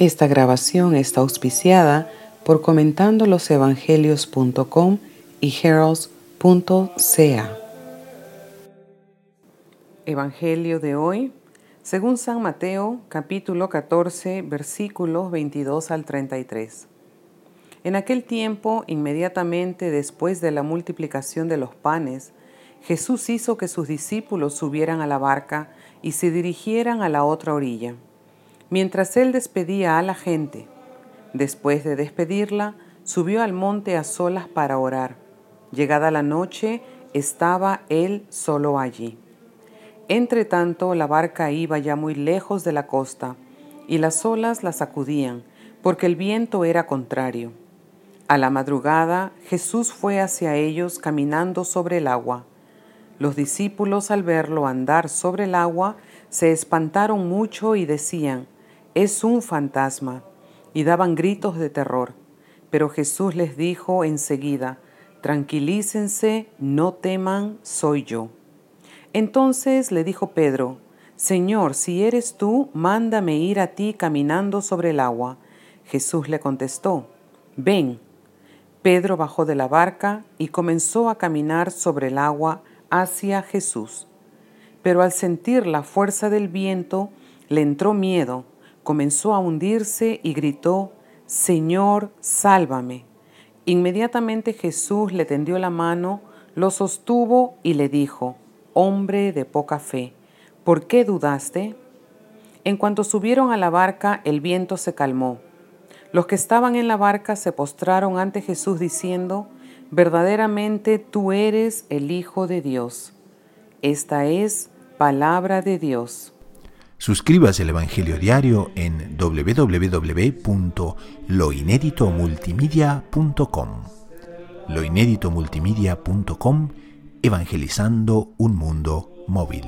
Esta grabación está auspiciada por comentandolosevangelios.com y heralds.ca. Evangelio de hoy, según San Mateo, capítulo 14, versículos 22 al 33. En aquel tiempo, inmediatamente después de la multiplicación de los panes, Jesús hizo que sus discípulos subieran a la barca y se dirigieran a la otra orilla mientras él despedía a la gente. Después de despedirla, subió al monte a solas para orar. Llegada la noche, estaba él solo allí. Entre tanto, la barca iba ya muy lejos de la costa, y las olas la sacudían, porque el viento era contrario. A la madrugada, Jesús fue hacia ellos caminando sobre el agua. Los discípulos al verlo andar sobre el agua se espantaron mucho y decían, es un fantasma, y daban gritos de terror. Pero Jesús les dijo enseguida, tranquilícense, no teman, soy yo. Entonces le dijo Pedro, Señor, si eres tú, mándame ir a ti caminando sobre el agua. Jesús le contestó, ven. Pedro bajó de la barca y comenzó a caminar sobre el agua hacia Jesús. Pero al sentir la fuerza del viento, le entró miedo comenzó a hundirse y gritó, Señor, sálvame. Inmediatamente Jesús le tendió la mano, lo sostuvo y le dijo, Hombre de poca fe, ¿por qué dudaste? En cuanto subieron a la barca, el viento se calmó. Los que estaban en la barca se postraron ante Jesús diciendo, verdaderamente tú eres el Hijo de Dios. Esta es palabra de Dios. Suscríbase al Evangelio Diario en www.loineditomultimedia.com. Loineditomultimedia.com Evangelizando un mundo móvil.